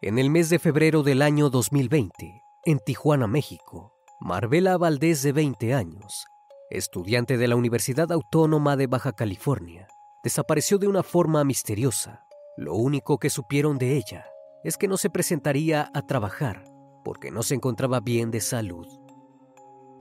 En el mes de febrero del año 2020, en Tijuana, México, Marbella Valdés, de 20 años, estudiante de la Universidad Autónoma de Baja California, desapareció de una forma misteriosa. Lo único que supieron de ella es que no se presentaría a trabajar porque no se encontraba bien de salud.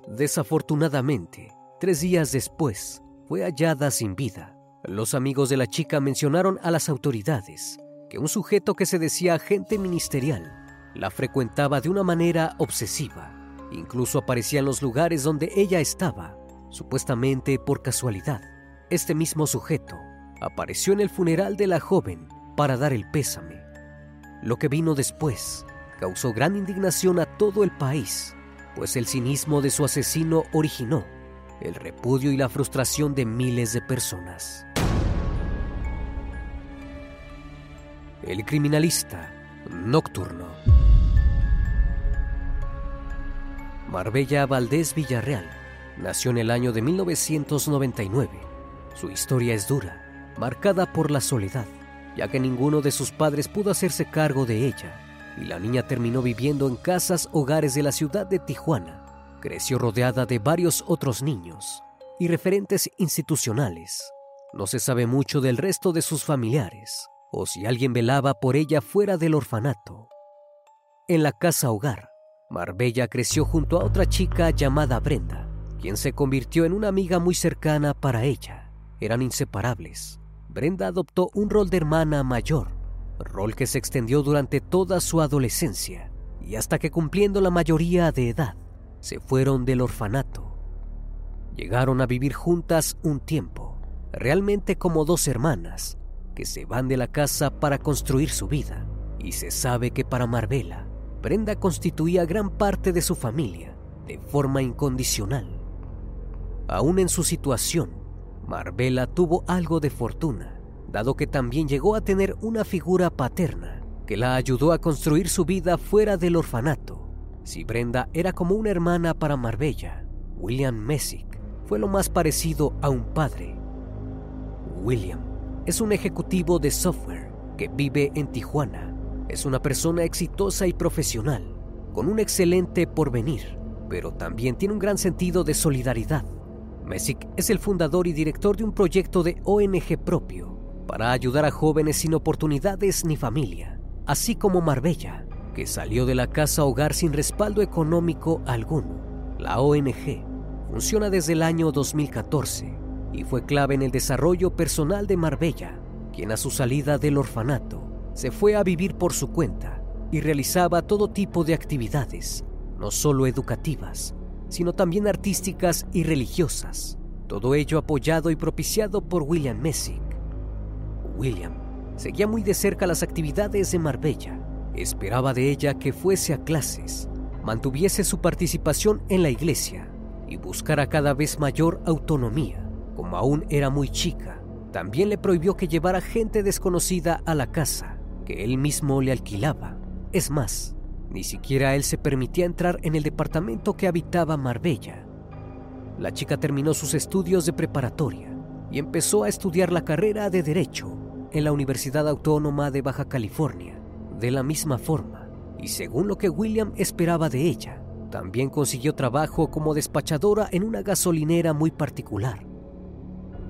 Desafortunadamente, tres días después, fue hallada sin vida. Los amigos de la chica mencionaron a las autoridades que un sujeto que se decía agente ministerial la frecuentaba de una manera obsesiva. Incluso aparecía en los lugares donde ella estaba, supuestamente por casualidad. Este mismo sujeto apareció en el funeral de la joven para dar el pésame. Lo que vino después causó gran indignación a todo el país, pues el cinismo de su asesino originó el repudio y la frustración de miles de personas. El criminalista nocturno. Marbella Valdés Villarreal nació en el año de 1999. Su historia es dura, marcada por la soledad, ya que ninguno de sus padres pudo hacerse cargo de ella, y la niña terminó viviendo en casas hogares de la ciudad de Tijuana. Creció rodeada de varios otros niños y referentes institucionales. No se sabe mucho del resto de sus familiares, o si alguien velaba por ella fuera del orfanato. En la casa hogar, Marbella creció junto a otra chica llamada Brenda, quien se convirtió en una amiga muy cercana para ella. Eran inseparables. Brenda adoptó un rol de hermana mayor, rol que se extendió durante toda su adolescencia y hasta que cumpliendo la mayoría de edad, se fueron del orfanato. Llegaron a vivir juntas un tiempo, realmente como dos hermanas, que se van de la casa para construir su vida. Y se sabe que para Marbella, Brenda constituía gran parte de su familia de forma incondicional. Aún en su situación, Marbella tuvo algo de fortuna, dado que también llegó a tener una figura paterna que la ayudó a construir su vida fuera del orfanato. Si Brenda era como una hermana para Marbella, William Messick fue lo más parecido a un padre. William es un ejecutivo de software que vive en Tijuana. Es una persona exitosa y profesional, con un excelente porvenir, pero también tiene un gran sentido de solidaridad. Messick es el fundador y director de un proyecto de ONG propio para ayudar a jóvenes sin oportunidades ni familia, así como Marbella, que salió de la casa hogar sin respaldo económico alguno. La ONG funciona desde el año 2014 y fue clave en el desarrollo personal de Marbella, quien a su salida del orfanato se fue a vivir por su cuenta y realizaba todo tipo de actividades, no solo educativas, sino también artísticas y religiosas, todo ello apoyado y propiciado por William Messick. William seguía muy de cerca las actividades de Marbella Esperaba de ella que fuese a clases, mantuviese su participación en la iglesia y buscara cada vez mayor autonomía. Como aún era muy chica, también le prohibió que llevara gente desconocida a la casa, que él mismo le alquilaba. Es más, ni siquiera él se permitía entrar en el departamento que habitaba Marbella. La chica terminó sus estudios de preparatoria y empezó a estudiar la carrera de Derecho en la Universidad Autónoma de Baja California de la misma forma, y según lo que William esperaba de ella, también consiguió trabajo como despachadora en una gasolinera muy particular.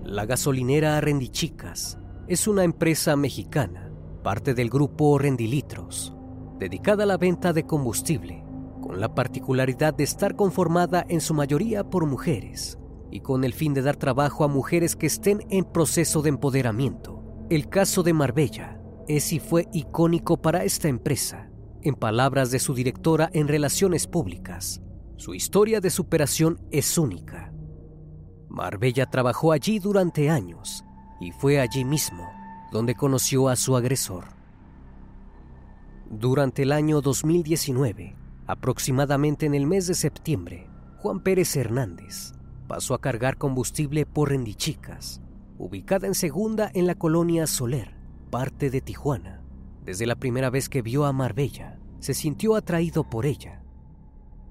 La gasolinera Rendichicas es una empresa mexicana, parte del grupo Rendilitros, dedicada a la venta de combustible, con la particularidad de estar conformada en su mayoría por mujeres y con el fin de dar trabajo a mujeres que estén en proceso de empoderamiento. El caso de Marbella es y fue icónico para esta empresa. En palabras de su directora en Relaciones Públicas, su historia de superación es única. Marbella trabajó allí durante años y fue allí mismo donde conoció a su agresor. Durante el año 2019, aproximadamente en el mes de septiembre, Juan Pérez Hernández pasó a cargar combustible por Rendichicas, ubicada en segunda en la colonia Soler, parte de Tijuana. Desde la primera vez que vio a Marbella, se sintió atraído por ella.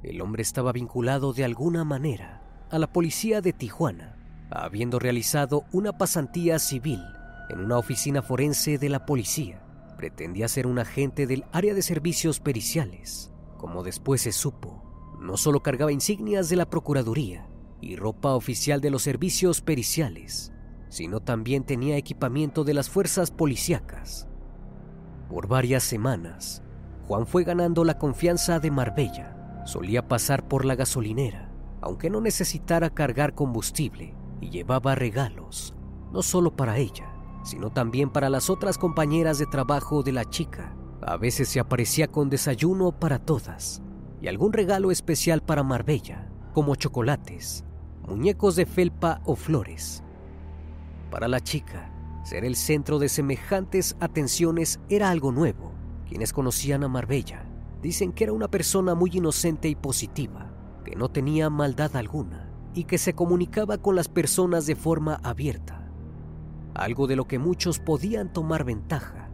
El hombre estaba vinculado de alguna manera a la policía de Tijuana, habiendo realizado una pasantía civil en una oficina forense de la policía. Pretendía ser un agente del área de servicios periciales. Como después se supo, no solo cargaba insignias de la Procuraduría y ropa oficial de los servicios periciales, sino también tenía equipamiento de las fuerzas policíacas. Por varias semanas, Juan fue ganando la confianza de Marbella. Solía pasar por la gasolinera, aunque no necesitara cargar combustible, y llevaba regalos, no solo para ella, sino también para las otras compañeras de trabajo de la chica. A veces se aparecía con desayuno para todas y algún regalo especial para Marbella, como chocolates, muñecos de felpa o flores. Para la chica, ser el centro de semejantes atenciones era algo nuevo. Quienes conocían a Marbella dicen que era una persona muy inocente y positiva, que no tenía maldad alguna y que se comunicaba con las personas de forma abierta, algo de lo que muchos podían tomar ventaja.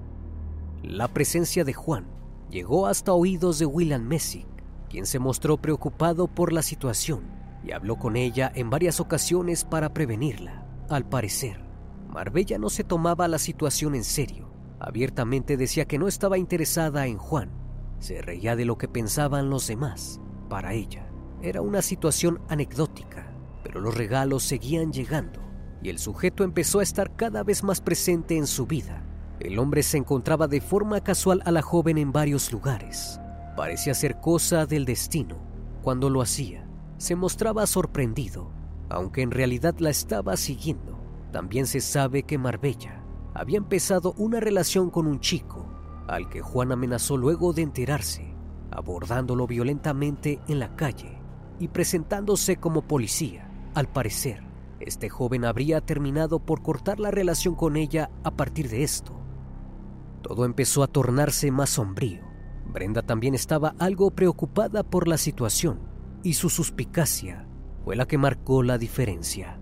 La presencia de Juan llegó hasta oídos de William Messick, quien se mostró preocupado por la situación y habló con ella en varias ocasiones para prevenirla. Al parecer, Marbella no se tomaba la situación en serio. Abiertamente decía que no estaba interesada en Juan. Se reía de lo que pensaban los demás. Para ella, era una situación anecdótica, pero los regalos seguían llegando y el sujeto empezó a estar cada vez más presente en su vida. El hombre se encontraba de forma casual a la joven en varios lugares. Parecía ser cosa del destino. Cuando lo hacía, se mostraba sorprendido aunque en realidad la estaba siguiendo. También se sabe que Marbella había empezado una relación con un chico, al que Juan amenazó luego de enterarse, abordándolo violentamente en la calle y presentándose como policía. Al parecer, este joven habría terminado por cortar la relación con ella a partir de esto. Todo empezó a tornarse más sombrío. Brenda también estaba algo preocupada por la situación y su suspicacia fue la que marcó la diferencia.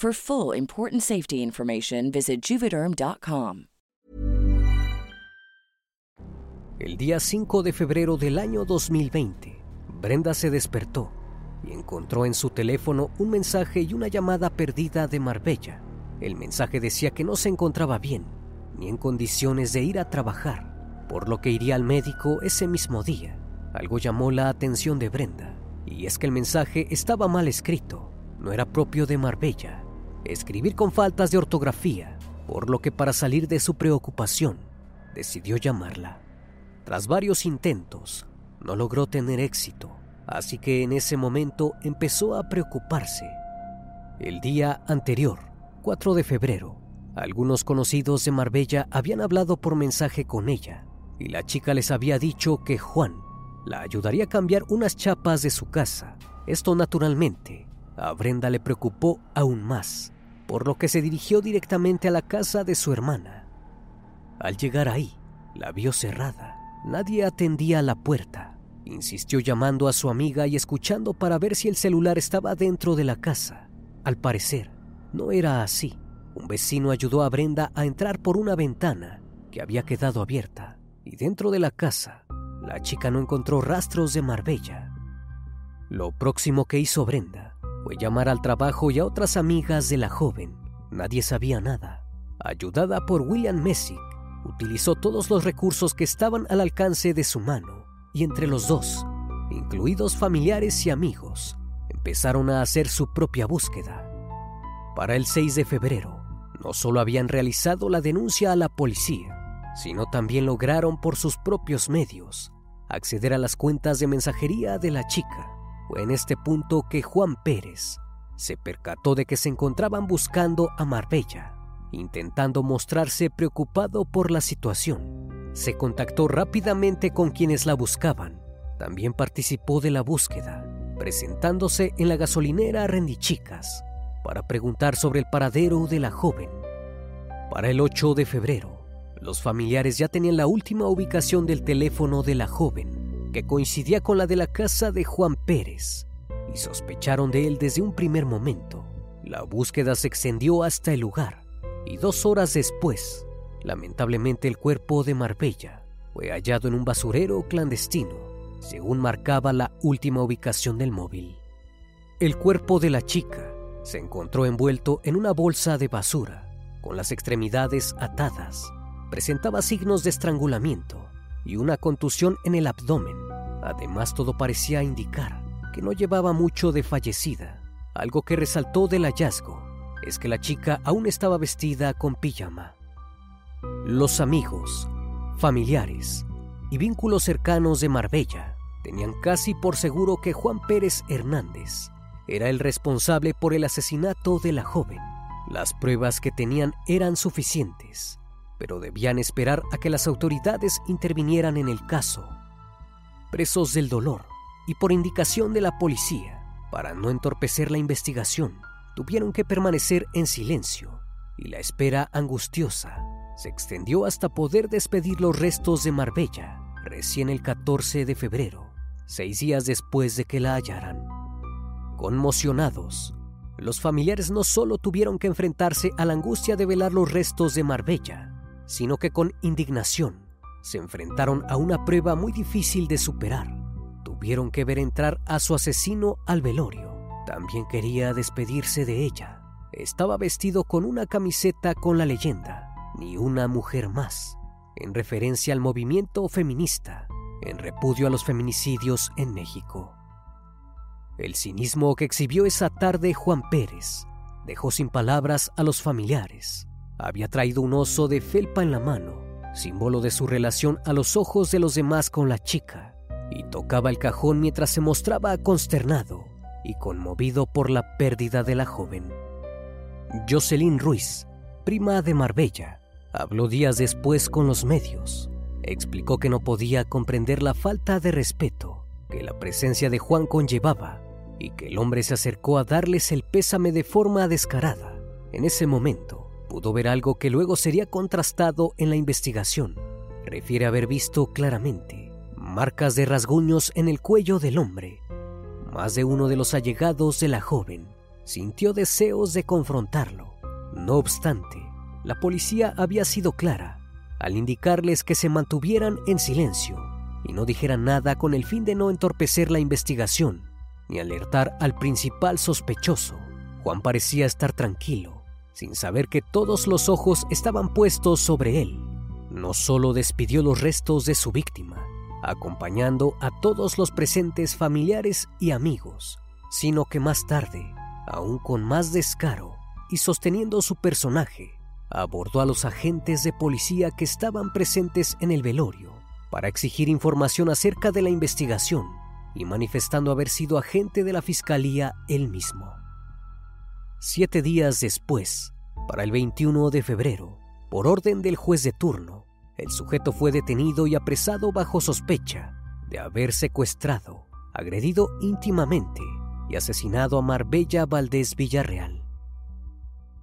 For full important safety information, visit juvederm.com. El día 5 de febrero del año 2020, Brenda se despertó y encontró en su teléfono un mensaje y una llamada perdida de Marbella. El mensaje decía que no se encontraba bien, ni en condiciones de ir a trabajar, por lo que iría al médico ese mismo día. Algo llamó la atención de Brenda, y es que el mensaje estaba mal escrito, no era propio de Marbella. Escribir con faltas de ortografía, por lo que para salir de su preocupación, decidió llamarla. Tras varios intentos, no logró tener éxito, así que en ese momento empezó a preocuparse. El día anterior, 4 de febrero, algunos conocidos de Marbella habían hablado por mensaje con ella y la chica les había dicho que Juan la ayudaría a cambiar unas chapas de su casa. Esto naturalmente a Brenda le preocupó aún más, por lo que se dirigió directamente a la casa de su hermana. Al llegar ahí, la vio cerrada. Nadie atendía a la puerta. Insistió llamando a su amiga y escuchando para ver si el celular estaba dentro de la casa. Al parecer, no era así. Un vecino ayudó a Brenda a entrar por una ventana que había quedado abierta y dentro de la casa la chica no encontró rastros de Marbella. Lo próximo que hizo Brenda fue llamar al trabajo y a otras amigas de la joven. Nadie sabía nada. Ayudada por William Messick, utilizó todos los recursos que estaban al alcance de su mano y entre los dos, incluidos familiares y amigos, empezaron a hacer su propia búsqueda. Para el 6 de febrero, no solo habían realizado la denuncia a la policía, sino también lograron por sus propios medios acceder a las cuentas de mensajería de la chica. Fue en este punto que Juan Pérez se percató de que se encontraban buscando a Marbella, intentando mostrarse preocupado por la situación. Se contactó rápidamente con quienes la buscaban. También participó de la búsqueda, presentándose en la gasolinera Rendichicas para preguntar sobre el paradero de la joven. Para el 8 de febrero, los familiares ya tenían la última ubicación del teléfono de la joven, que coincidía con la de la casa de Juan Pérez, y sospecharon de él desde un primer momento. La búsqueda se extendió hasta el lugar, y dos horas después, lamentablemente el cuerpo de Marbella fue hallado en un basurero clandestino, según marcaba la última ubicación del móvil. El cuerpo de la chica se encontró envuelto en una bolsa de basura, con las extremidades atadas presentaba signos de estrangulamiento y una contusión en el abdomen. Además, todo parecía indicar que no llevaba mucho de fallecida. Algo que resaltó del hallazgo es que la chica aún estaba vestida con pijama. Los amigos, familiares y vínculos cercanos de Marbella tenían casi por seguro que Juan Pérez Hernández era el responsable por el asesinato de la joven. Las pruebas que tenían eran suficientes pero debían esperar a que las autoridades intervinieran en el caso. Presos del dolor y por indicación de la policía, para no entorpecer la investigación, tuvieron que permanecer en silencio y la espera angustiosa se extendió hasta poder despedir los restos de Marbella recién el 14 de febrero, seis días después de que la hallaran. Conmocionados, los familiares no solo tuvieron que enfrentarse a la angustia de velar los restos de Marbella, sino que con indignación se enfrentaron a una prueba muy difícil de superar. tuvieron que ver entrar a su asesino al velorio. También quería despedirse de ella. Estaba vestido con una camiseta con la leyenda, ni una mujer más, en referencia al movimiento feminista, en repudio a los feminicidios en México. El cinismo que exhibió esa tarde Juan Pérez dejó sin palabras a los familiares. Había traído un oso de felpa en la mano, símbolo de su relación a los ojos de los demás con la chica, y tocaba el cajón mientras se mostraba consternado y conmovido por la pérdida de la joven. Jocelyn Ruiz, prima de Marbella, habló días después con los medios. Explicó que no podía comprender la falta de respeto que la presencia de Juan conllevaba y que el hombre se acercó a darles el pésame de forma descarada. En ese momento pudo ver algo que luego sería contrastado en la investigación. Refiere haber visto claramente marcas de rasguños en el cuello del hombre. Más de uno de los allegados de la joven sintió deseos de confrontarlo. No obstante, la policía había sido clara al indicarles que se mantuvieran en silencio y no dijeran nada con el fin de no entorpecer la investigación ni alertar al principal sospechoso. Juan parecía estar tranquilo, sin saber que todos los ojos estaban puestos sobre él. No solo despidió los restos de su víctima, acompañando a todos los presentes familiares y amigos, sino que más tarde, aún con más descaro y sosteniendo su personaje, abordó a los agentes de policía que estaban presentes en el velorio para exigir información acerca de la investigación y manifestando haber sido agente de la fiscalía él mismo. Siete días después, para el 21 de febrero, por orden del juez de turno, el sujeto fue detenido y apresado bajo sospecha de haber secuestrado, agredido íntimamente y asesinado a Marbella Valdés Villarreal.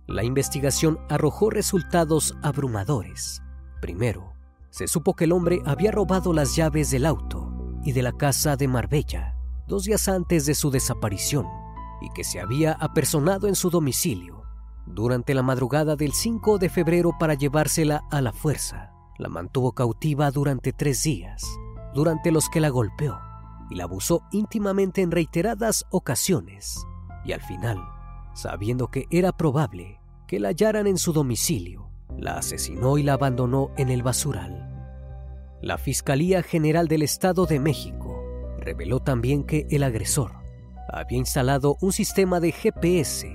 La investigación arrojó resultados abrumadores. Primero, se supo que el hombre había robado las llaves del auto y de la casa de Marbella dos días antes de su desaparición y que se había apersonado en su domicilio durante la madrugada del 5 de febrero para llevársela a la fuerza. La mantuvo cautiva durante tres días, durante los que la golpeó y la abusó íntimamente en reiteradas ocasiones. Y al final, sabiendo que era probable que la hallaran en su domicilio, la asesinó y la abandonó en el basural. La Fiscalía General del Estado de México reveló también que el agresor había instalado un sistema de GPS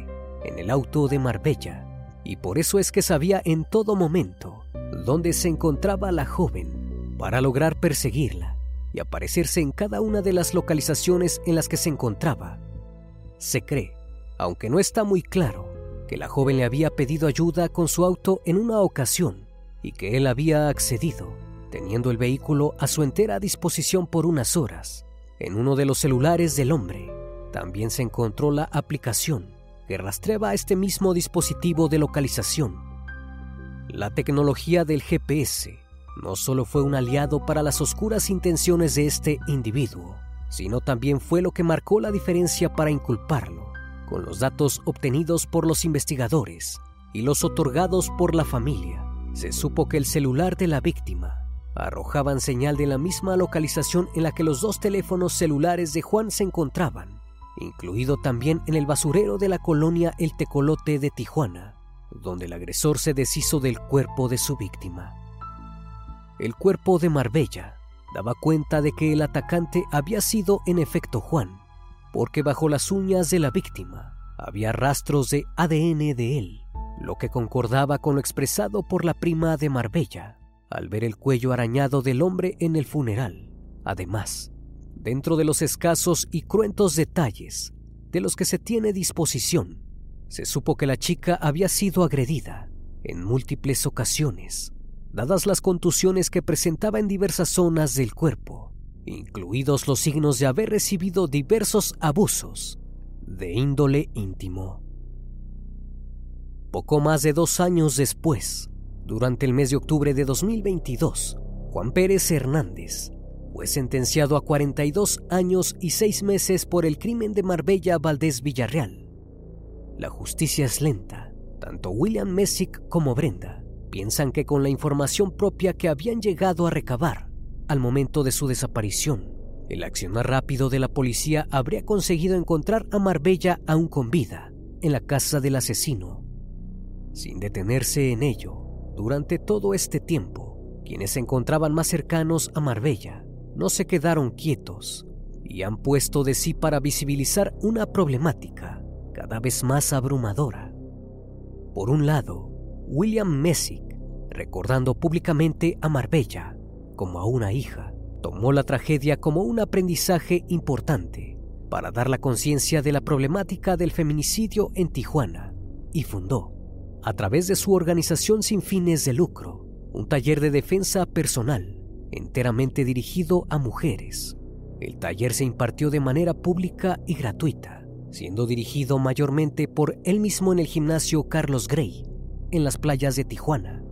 en el auto de Marbella y por eso es que sabía en todo momento dónde se encontraba la joven para lograr perseguirla y aparecerse en cada una de las localizaciones en las que se encontraba. Se cree, aunque no está muy claro, que la joven le había pedido ayuda con su auto en una ocasión y que él había accedido teniendo el vehículo a su entera disposición por unas horas. En uno de los celulares del hombre también se encontró la aplicación que rastreaba este mismo dispositivo de localización. La tecnología del GPS no solo fue un aliado para las oscuras intenciones de este individuo, sino también fue lo que marcó la diferencia para inculparlo, con los datos obtenidos por los investigadores y los otorgados por la familia. Se supo que el celular de la víctima arrojaban señal de la misma localización en la que los dos teléfonos celulares de Juan se encontraban, incluido también en el basurero de la colonia El Tecolote de Tijuana, donde el agresor se deshizo del cuerpo de su víctima. El cuerpo de Marbella daba cuenta de que el atacante había sido en efecto Juan, porque bajo las uñas de la víctima había rastros de ADN de él, lo que concordaba con lo expresado por la prima de Marbella al ver el cuello arañado del hombre en el funeral. Además, dentro de los escasos y cruentos detalles de los que se tiene disposición, se supo que la chica había sido agredida en múltiples ocasiones, dadas las contusiones que presentaba en diversas zonas del cuerpo, incluidos los signos de haber recibido diversos abusos de índole íntimo. Poco más de dos años después, durante el mes de octubre de 2022, Juan Pérez Hernández fue sentenciado a 42 años y 6 meses por el crimen de Marbella Valdés Villarreal. La justicia es lenta. Tanto William Messick como Brenda piensan que con la información propia que habían llegado a recabar al momento de su desaparición, El accionar rápido de la policía habría conseguido encontrar a Marbella aún con vida en la casa del asesino. Sin detenerse en ello, durante todo este tiempo, quienes se encontraban más cercanos a Marbella no se quedaron quietos y han puesto de sí para visibilizar una problemática cada vez más abrumadora. Por un lado, William Messick, recordando públicamente a Marbella como a una hija, tomó la tragedia como un aprendizaje importante para dar la conciencia de la problemática del feminicidio en Tijuana y fundó, a través de su organización sin fines de lucro, un taller de defensa personal enteramente dirigido a mujeres. El taller se impartió de manera pública y gratuita, siendo dirigido mayormente por él mismo en el gimnasio Carlos Gray, en las playas de Tijuana.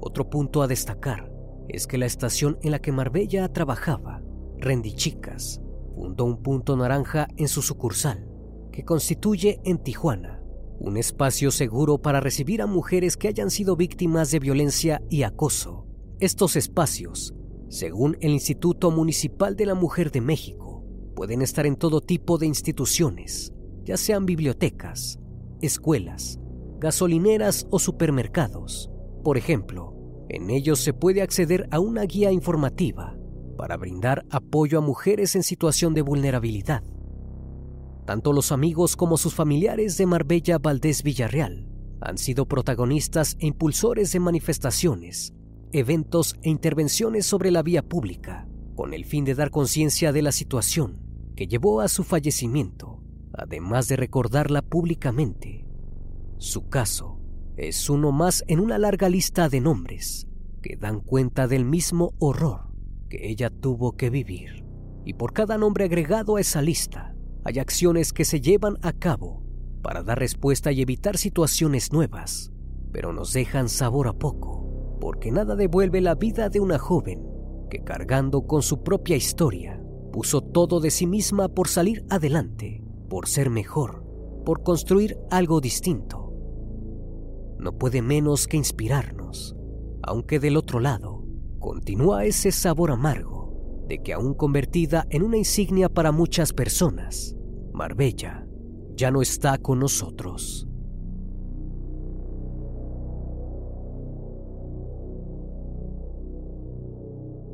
Otro punto a destacar es que la estación en la que Marbella trabajaba, Rendichicas, fundó un punto naranja en su sucursal, que constituye en Tijuana un espacio seguro para recibir a mujeres que hayan sido víctimas de violencia y acoso. Estos espacios, según el Instituto Municipal de la Mujer de México, pueden estar en todo tipo de instituciones, ya sean bibliotecas, escuelas, gasolineras o supermercados. Por ejemplo, en ellos se puede acceder a una guía informativa para brindar apoyo a mujeres en situación de vulnerabilidad. Tanto los amigos como sus familiares de Marbella Valdés Villarreal han sido protagonistas e impulsores de manifestaciones, eventos e intervenciones sobre la vía pública, con el fin de dar conciencia de la situación que llevó a su fallecimiento, además de recordarla públicamente. Su caso es uno más en una larga lista de nombres que dan cuenta del mismo horror que ella tuvo que vivir. Y por cada nombre agregado a esa lista, hay acciones que se llevan a cabo para dar respuesta y evitar situaciones nuevas, pero nos dejan sabor a poco, porque nada devuelve la vida de una joven que cargando con su propia historia, puso todo de sí misma por salir adelante, por ser mejor, por construir algo distinto no puede menos que inspirarnos, aunque del otro lado continúa ese sabor amargo de que aún convertida en una insignia para muchas personas, Marbella ya no está con nosotros.